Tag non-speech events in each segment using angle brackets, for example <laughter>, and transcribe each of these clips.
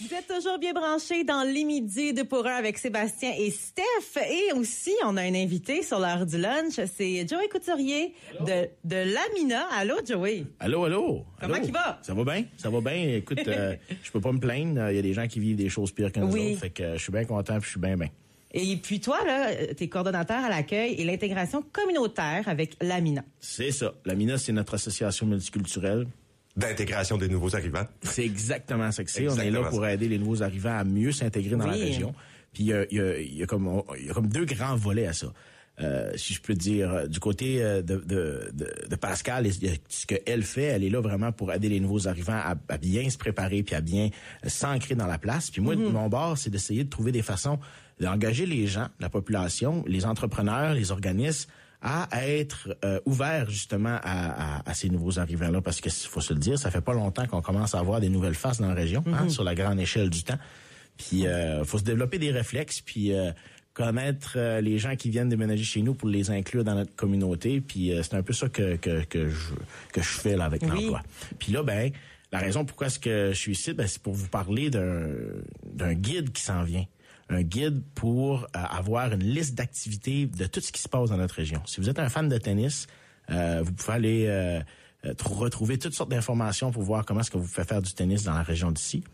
Vous êtes toujours bien branchés dans l'émidi de pour un avec Sébastien et Steph. Et aussi, on a un invité sur l'heure du lunch. C'est Joey Couturier de, de Lamina. Allô, Joey? Allô, allô? Comment allô? il va? Ça va bien? Ça va bien? Écoute, euh, <laughs> je peux pas me plaindre. Il y a des gens qui vivent des choses pires que nous Oui. autres. Fait que euh, je suis bien content puis je suis bien bien. Et puis toi, là, t'es coordonnateur à l'accueil et l'intégration communautaire avec Lamina. C'est ça. La MINA, c'est notre association multiculturelle. D'intégration des nouveaux arrivants. C'est exactement ça que c'est. On est là pour aider les nouveaux arrivants à mieux s'intégrer dans la région. Puis il y a, il y a- il y a comme y a comme deux grands volets à ça. Euh, si je peux dire, euh, du côté euh, de, de, de, de Pascal, ce qu'elle fait, elle est là vraiment pour aider les nouveaux arrivants à, à bien se préparer puis à bien euh, s'ancrer dans la place. Puis moi, de mon bord, c'est d'essayer de trouver des façons d'engager les gens, la population, les entrepreneurs, les organismes à être euh, ouverts justement à, à, à ces nouveaux arrivants-là, parce que faut se le dire, ça fait pas longtemps qu'on commence à avoir des nouvelles faces dans la région, hein, sur la grande échelle du temps. Puis euh, faut se développer des réflexes, puis euh, connaître euh, les gens qui viennent déménager chez nous pour les inclure dans notre communauté. Puis euh, c'est un peu ça que que, que je que je fais là avec Oui. l'emploi. Puis là, ben la raison pourquoi est-ce que je suis ici, ben, c'est pour vous parler d'un d'un guide qui s'en vient un guide pour euh, avoir une liste d'activités de tout ce qui se passe dans notre région. Si vous êtes un fan de tennis, euh, vous pouvez aller euh, tr- retrouver toutes sortes d'informations pour voir comment est-ce que vous pouvez faire du tennis dans la région d'ici.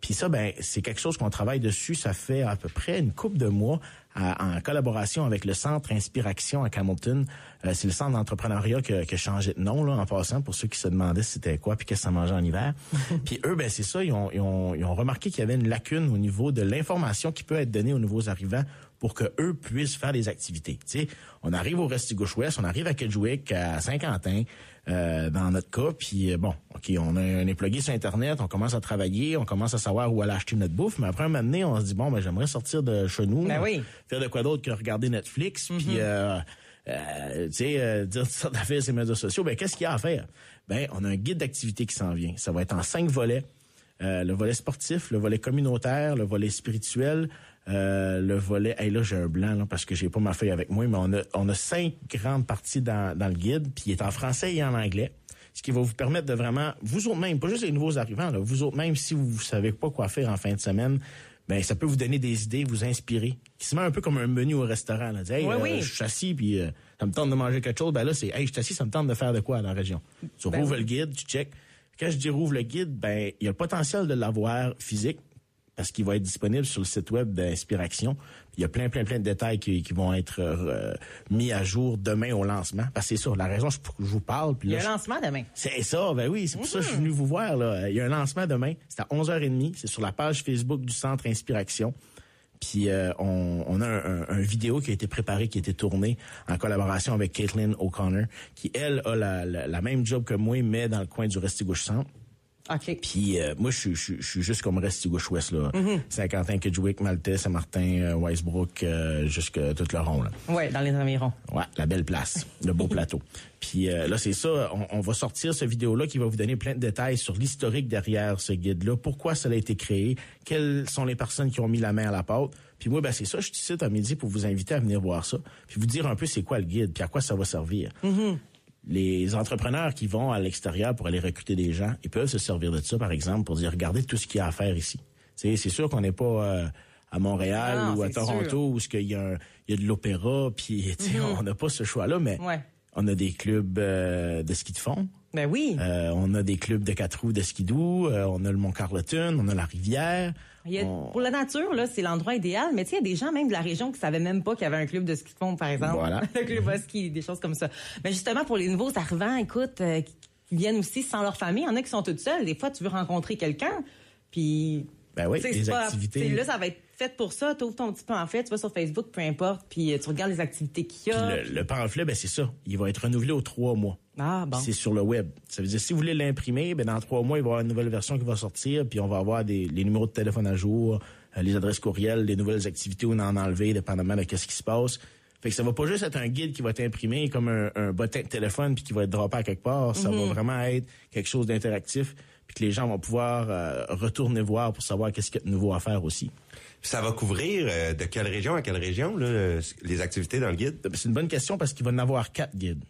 Puis ça, ben, c'est quelque chose qu'on travaille dessus. Ça fait à peu près une couple de mois à- en collaboration avec le Centre Inspiration à Hamilton. Euh, c'est le centre d'entrepreneuriat qui, a- qui a changé de nom, là, en passant, pour ceux qui se demandaient c'était quoi puis qu'est-ce que ça mangeait en hiver. <laughs> puis eux, ben, c'est ça, ils ont, ils ont, ils ont remarqué qu'il y avait une lacune au niveau de l'information qui peut être donnée aux nouveaux arrivants pour que eux puissent faire des activités. Tu sais, on arrive au Restigouche-Ouest, on arrive à Kedgewick, à Saint-Quentin, euh, dans notre cas, puis euh, bon, OK, on, a, on est plugué sur Internet, on commence à travailler, on commence à savoir où aller acheter notre bouffe, mais après un moment donné, on se dit, bon, ben j'aimerais sortir de chez nous, Ben oui. faire de quoi d'autre que regarder Netflix, puis... euh, euh, tu sais, euh, dire toutes d'affaires sur les médias sociaux, ben qu'est-ce qu'il y a à faire? Ben, on a un guide d'activité qui s'en vient. Ça va être en cinq volets. Euh, le volet sportif, le volet communautaire, le volet spirituel, euh, le volet... Hey, là, j'ai un blanc là, parce que j'ai pas ma feuille avec moi, mais on a, on a cinq grandes parties dans, dans le guide, puis il est en français et en anglais, ce qui va vous permettre de vraiment, vous autres même, pas juste les nouveaux arrivants, là, vous autres même, si vous, vous savez pas quoi faire en fin de semaine, ben ça peut vous donner des idées, vous inspirer. Qui se met un peu comme un menu au restaurant. Là. Dire, hey, Oui, euh, oui. je suis assis, puis euh, ça me tente de manger quelque chose. Ben là, c'est, hey, je suis assis, ça me tente de faire de quoi dans la région? Tu Ben rouvres oui. le guide, tu check. Quand je dis rouvre le guide, ben il y a le potentiel de l'avoir physique parce qu'il va être disponible sur le site web d'Inspiration. Il y a plein, plein, plein de détails qui, qui vont être euh, mis à jour demain au lancement. Parce que c'est ça, la raison je, je vous parle. Puis Il y là, a un lancement demain. c'est ça, ben oui, c'est pour ça que je suis venu vous voir. Là. Il y a un lancement demain, c'est à 11h30, c'est sur la page Facebook du Centre Inspiration. Puis euh, on, on a un, un- un vidéo qui a été préparé, qui a été tourné en collaboration avec Caitlin O'Connor, qui elle a la, la- la même job que moi, mais dans le coin du Restigouche Centre. OK. Puis euh, moi, je, suis- juste comme Restigouche Ouest, là. Mm-hmm. Saint-Quentin, Kedgewick, Maltais, Saint-Martin, euh, Weisbrook, euh, jusque tout le rond, là. Ouais, dans les environs. Ouais, la belle place, le beau plateau. <laughs> Puis euh, là, c'est ça, on, on va sortir ce vidéo-là qui va vous donner plein de détails sur l'historique derrière ce guide-là, pourquoi ça a été créé, quelles sont les personnes qui ont mis la main à la pâte? Puis moi, ben c'est ça, je suis ici à midi pour vous inviter à venir voir ça, puis vous dire un peu c'est quoi le guide, puis à quoi ça va servir. Les entrepreneurs qui vont à l'extérieur pour aller recruter des gens, ils peuvent se servir de ça, par exemple, pour dire, regardez tout ce qu'il y a à faire ici. C'est sûr qu'on n'est pas euh, à Montréal ou à Toronto sûr. où ce qu'il y il y a de l'opéra, puis sais, on n'a pas ce choix-là, mais Ouais. on a des clubs euh, de ski de fond, Ben oui. euh, on a des clubs de quatre roues de skidoo, euh, on a le Mont Carleton, on a la rivière. Il y a- on- Pour la nature, là, c'est l'endroit idéal. Mais tu sais, il y a des gens même de la région qui savaient même pas qu'il y avait un club de ski de fond, par exemple. Voilà. <laughs> le club à ski, des choses comme ça. Mais justement, pour les nouveaux arrivants, écoute, euh, qui viennent aussi sans leur famille, il y en a qui sont toutes seules. Des fois, tu veux rencontrer quelqu'un, puis... Ben oui, des pas- activités. Là, ça va être fait pour ça. Tu ouvres ton petit pamphlet, tu vas sur Facebook, peu importe, puis euh, tu regardes les activités qu'il y Puis a. le, le pamphlet, ben c'est ça. Il va être renouvelé aux trois mois. Ah, bon. C'est sur le web. Ça veut dire si vous voulez l'imprimer, ben dans trois mois, il va y avoir une nouvelle version qui va sortir, puis on va avoir des, les numéros de téléphone à jour, euh, les adresses courriels, les nouvelles activités où on en enlever, dépendamment de qu'est-ce qui se passe. Fait que ça va pas juste être un guide qui va être imprimé comme un, un bottin de téléphone puis qui va être droppé à quelque part. Ça va vraiment être quelque chose d'interactif puis que les gens vont pouvoir euh, retourner voir pour savoir qu'est-ce qu'il y a de nouveau à faire aussi. Ça va couvrir euh, de quelle région à quelle région, là, euh, les activités dans le guide? C'est une bonne question parce qu'il va en avoir quatre guides.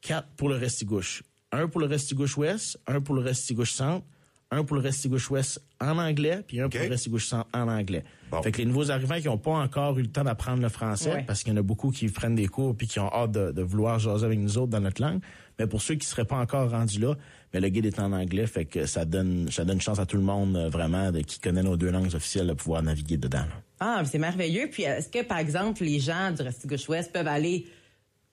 Quatre pour le Restigouche. Un pour le Restigouche Ouest, un pour le Restigouche Centre, un pour le Restigouche-Ouest en anglais, puis un pour le Restigouche-Centre en anglais. Bon. Fait que les nouveaux arrivants qui n'ont pas encore eu le temps d'apprendre le français, Ouais. parce qu'il y en a beaucoup qui prennent des cours puis qui ont hâte de, de vouloir jaser avec nous autres dans notre langue. Mais pour ceux qui seraient pas encore rendus là, ben le guide est en anglais, fait que ça donne ça donne chance à tout le monde euh, vraiment de, qui connaît nos deux langues officielles de pouvoir naviguer dedans. là. Ah, c'est merveilleux. Puis est-ce que, par exemple, les gens du Restigouche-Ouest peuvent aller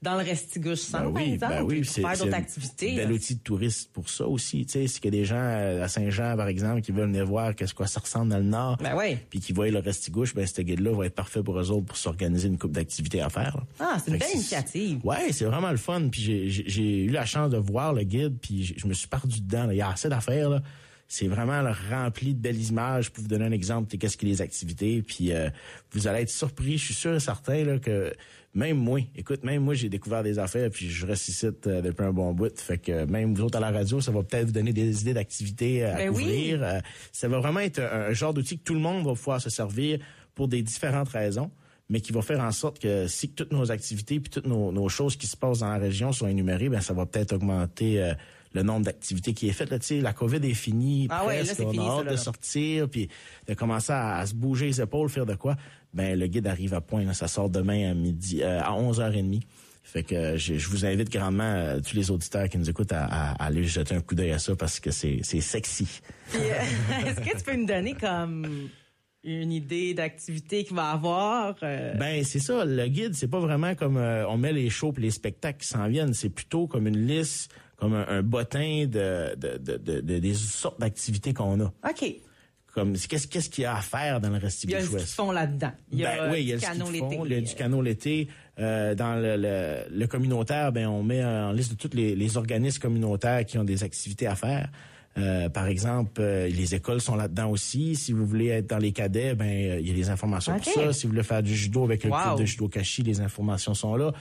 dans le Restigouche-Centre, Ben par oui, exemple, ben oui, pour c'est faire c'est d'autres un activités? bel là? outil de touriste pour ça aussi. Tu sais, c'est que des gens à Saint-Jean, par exemple, qui veulent venir voir qu'est-ce quoi ça ressemble dans le Nord, Ben oui. puis qui voient le Restigouche, ben ce guide-là va être parfait pour eux autres pour s'organiser une coupe d'activités à faire. là. Ah, c'est une que belle initiative. Ouais, c'est vraiment le fun. Puis j'ai- eu la chance de voir le guide, puis je me suis perdu dedans. là. Il y a assez d'affaires. là. C'est vraiment rempli de belles images. Pour vous donner un exemple, de qu'est-ce que les activités. Puis euh, vous allez être surpris. Je suis sûr et certain là, que même moi, écoute, même moi, j'ai découvert des affaires, puis je reste ici euh, depuis un bon bout. Fait que même vous autres à la radio, ça va peut-être vous donner des idées d'activités euh, à Ben couvrir. Ça va vraiment être un, un genre d'outil que tout le monde va pouvoir se servir pour des différentes raisons mais qui va faire en sorte que si toutes nos activités puis toutes nos, nos choses qui se passent dans la région sont énumérées, ben ça va peut-être augmenter euh, le nombre d'activités qui est fait. Là, la COVID est finie, Ah ouais, là, presque, c'est on fini, a hâte de sortir, puis de commencer à, à se bouger les épaules, faire de quoi. Ben le guide arrive à point. là. ça sort demain à midi, euh, à 11h30. Fait que euh, je, je vous invite grandement euh, tous les auditeurs qui nous écoutent à, à- à aller jeter un coup d'œil à ça parce que c'est sexy. <laughs> Est-ce que tu peux me donner comme une idée d'activité qu'il va avoir? euh? Ben c'est ça, le guide, c'est pas vraiment comme euh, on met les shows pis les spectacles qui s'en viennent, c'est plutôt comme une liste, comme un, un bottin de, de, de, de- de- des sortes d'activités qu'on a. OK. Comme qu'est-ce qu'est-ce qu'il y a à faire dans le Il y a Restigouche ce qu'ils Ouest. font là-dedans. Il y a, Ben oui, il y a le canot l'été. a du canot l'été. Euh, dans le, le, le communautaire, ben on met en liste de tous les, les organismes communautaires qui ont des activités à faire. Euh, par exemple, euh, les écoles sont là-dedans aussi. Si vous voulez être dans les cadets, ben euh, il y a les informations pour ça. Si vous voulez faire du judo avec le Wow. club de judo Kashi, les informations sont là.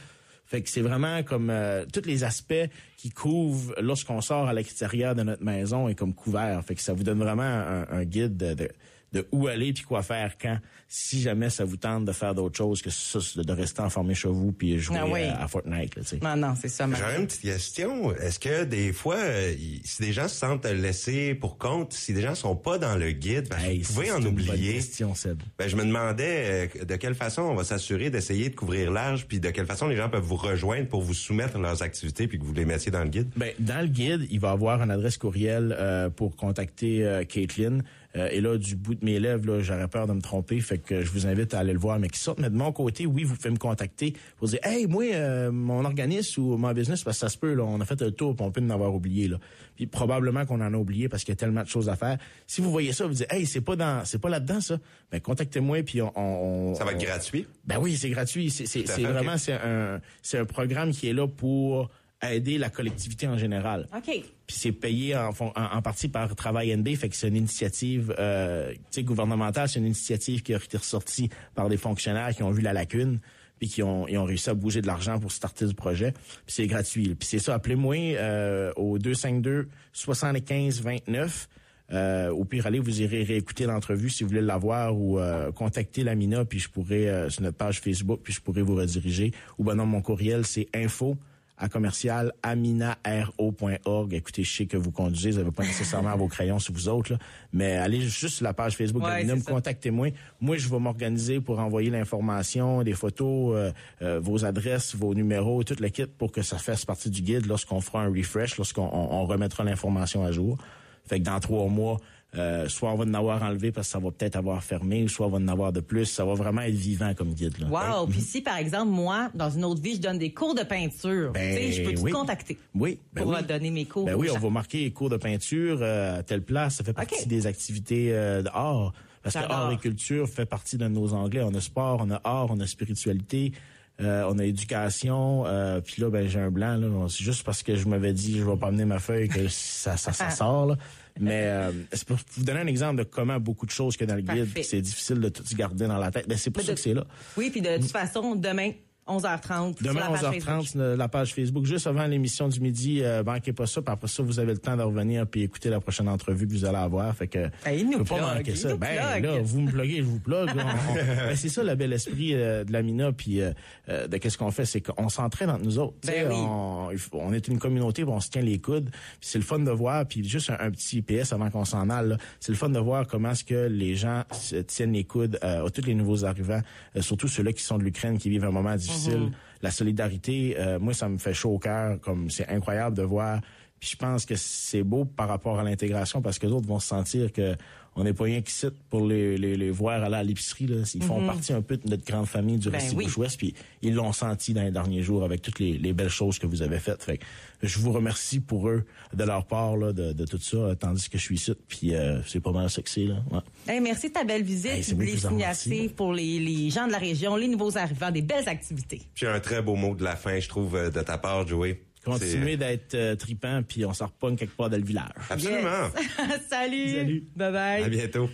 Fait que c'est vraiment comme tous les aspects qui couvrent lorsqu'on sort à l'extérieur de notre maison et comme couvert. Fait que ça vous donne vraiment un, un guide de, de, de où aller puis quoi faire quand. Si jamais ça vous tente de faire d'autres choses que ça, de rester enfermé chez vous puis jouer Ah oui. euh, à Fortnite. Là, tu sais. Non, non, c'est ça. J'aurais une petite question. Est-ce que des fois, euh, si des gens se sentent laissés pour compte, si des gens sont pas dans le guide, ben, Hey, vous pouvez c'est en une bonne oublier. question, Seb. Ben, je me demandais euh, de quelle façon on va s'assurer d'essayer de couvrir large, puis de quelle façon les gens peuvent vous rejoindre pour vous soumettre leurs activités, puis que vous les mettiez dans le guide? Ben, dans le guide, il va avoir une adresse courriel euh, pour contacter euh, Caitlin. Euh, et là, du bout de mes lèvres, là, j'aurais peur de me tromper, fait que je vous invite à aller le voir, mais qui sorte. Mais de mon côté, oui, vous pouvez me contacter pour dire, hey, moi, euh, mon organisme ou mon business, parce que ça se peut, là, on a fait le tour, puis on peut en avoir oublié, là. Puis probablement qu'on en a oublié parce qu'il y a tellement de choses à faire. Si vous voyez ça, vous dites, hey, c'est pas dans, c'est pas là-dedans ça. Ben contactez-moi, puis on, on- Ça va être gratuit. ben oui, c'est gratuit. C'est c'est- c'est vraiment c'est un c'est un programme qui est là pour aider la collectivité en général. OK. Puis c'est payé en, en, en partie par Travail NB, fait que c'est une initiative euh, tu sais, gouvernementale, c'est une initiative qui a été ressortie par des fonctionnaires qui ont vu la lacune puis qui ont, ils ont réussi à bouger de l'argent pour starter du projet. Puis c'est gratuit. Puis c'est ça, appelez-moi euh, au 252 75 29. Euh, au pire, allez, vous irez réécouter l'entrevue si vous voulez l'avoir ou euh, contacter Lamina, puis je pourrais, euh, sur notre page Facebook, puis je pourrais vous rediriger. Ou ben non, mon courriel, c'est info à commercial aminaro.org. Écoutez, je sais que vous conduisez, vous n'avez pas nécessairement vos crayons sur vous autres, là, mais allez juste sur la page Facebook Ouais, ça. contactez-moi. Moi, je vais m'organiser pour envoyer l'information, des photos, euh, euh, vos adresses, vos numéros, tout le kit pour que ça fasse partie du guide lorsqu'on fera un refresh, lorsqu'on on- on remettra l'information à jour. Fait que dans trois mois, euh, soit on va en avoir enlevé parce que ça va peut-être avoir fermé, soit on va en avoir de plus. Ça va vraiment être vivant comme guide. Là. Wow. Puis si, par exemple, moi, dans une autre vie, je donne des cours de peinture, Ben, tu sais, je peux te oui. contacter Oui, ben pour oui. donner mes cours. Ben oui, on va marquer les cours de peinture euh, à telle place. Ça fait partie des activités euh, d'art. Parce que art et culture fait partie de nos anglais. On a sport, on a art, on a spiritualité, euh, on a éducation. Euh, Puis là, ben j'ai un blanc. Là, c'est juste parce que je m'avais dit je vais pas amener ma feuille que ça, ça, ça sort. Là. Mais euh, c'est pour vous donner un exemple de comment beaucoup de choses qu'il y a dans le guide, c'est difficile de tout garder dans la tête. Ben, c'est pour Mais ça de- que c'est là. Oui, puis de toute façon, demain, 11h30. Demain, sur la page 11h30, Facebook. la page Facebook, juste avant l'émission du midi. Euh, manquez pas ça. Puis après ça, vous avez le temps de revenir puis écouter la prochaine entrevue que vous allez avoir. Fait que, Ben, il nous pas plug, manquer ça. Ben, plug. là, vous me pluguez, je vous plug. <laughs> Ben, c'est ça, le bel esprit euh, de la Mina. Puis, euh, euh, de qu'est-ce qu'on fait, c'est qu'on s'entraîne entre nous autres. Ben oui. on, on est une communauté, on se tient les coudes. Puis c'est le fun de voir. Puis juste un, un petit PS avant qu'on s'en aille. C'est le fun de voir comment est-ce que les gens se tiennent les coudes à tous les nouveaux arrivants, surtout ceux-là qui sont de l'Ukraine, qui vivent un moment difficile. Mm-hmm. La solidarité, euh, moi, ça me fait chaud au cœur. Comme c'est incroyable de voir. Puis je pense que c'est beau par rapport à l'intégration parce que d'autres vont se sentir que on n'est pas rien qui cite pour les, les, les voir aller à l'épicerie. Là. Ils font partie un peu de notre grande famille du. Ben Restigouche oui. Ouest, puis ils l'ont senti dans les derniers jours avec toutes les, les belles choses que vous avez faites. Fait que je vous remercie pour eux, de leur part, là, de, de tout ça, euh, tandis que je suis ici. Puis euh, c'est pas mal c'est, là. Ouais. Hey, merci de ta belle visite, Hey, les initiatives pour les, les gens de la région, les nouveaux arrivants, des belles activités. Puis un très beau mot de la fin, je trouve, euh, de ta part, Joey. Continuez d'être euh, tripant, puis on s'en repogne quelque part dans le village. Absolument. <laughs> Salut. Salut. Bye bye. À bientôt.